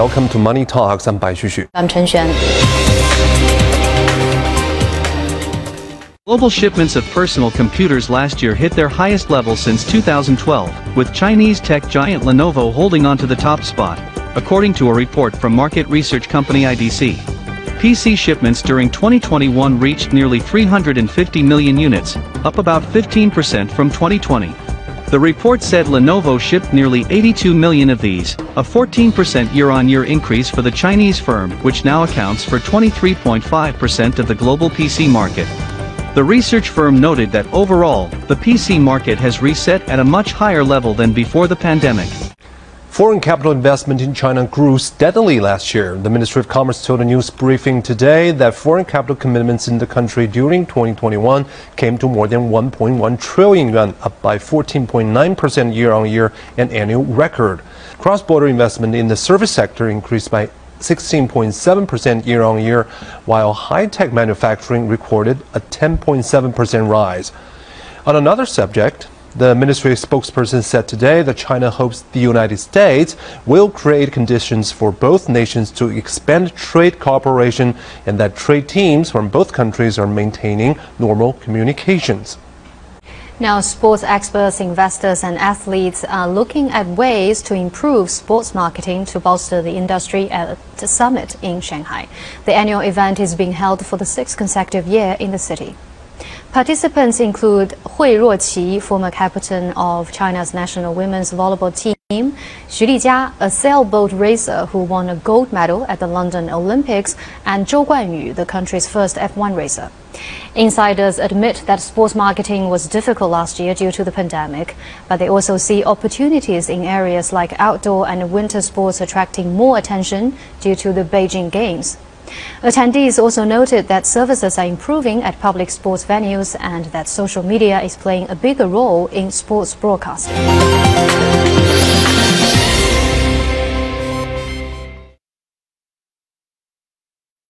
Welcome to Money Talks. I'm Bai Xu. I'm Chen Xuan. Global shipments of personal computers last year hit their highest level since 2012, with Chinese tech giant Lenovo holding on to the top spot, according to a report from market research company IDC. PC shipments during 2021 reached nearly 350 million units, up about 15% from 2020. The report said Lenovo shipped nearly 82 million of these, a 14% year-on-year increase for the Chinese firm which now accounts for 23.5% of the global PC market. The research firm noted that overall, the PC market has reset at a much higher level than before the pandemic. Foreign capital investment in China grew steadily last year. The Ministry of Commerce told a news briefing today that foreign capital commitments in the country during 2021 came to more than 1.1 trillion yuan, up by 14.9% year on year, an annual record. Cross border investment in the service sector increased by 16.7% year on year, while high tech manufacturing recorded a 10.7% rise. On another subject, the ministry spokesperson said today that China hopes the United States will create conditions for both nations to expand trade cooperation and that trade teams from both countries are maintaining normal communications. Now, sports experts, investors, and athletes are looking at ways to improve sports marketing to bolster the industry at the summit in Shanghai. The annual event is being held for the sixth consecutive year in the city. Participants include Hui Ruoqi, former captain of China's national women's volleyball team, Xu Lijia, a sailboat racer who won a gold medal at the London Olympics, and Zhou Guanyu, the country's first F1 racer. Insiders admit that sports marketing was difficult last year due to the pandemic, but they also see opportunities in areas like outdoor and winter sports attracting more attention due to the Beijing Games. Attendees also noted that services are improving at public sports venues and that social media is playing a bigger role in sports broadcasting.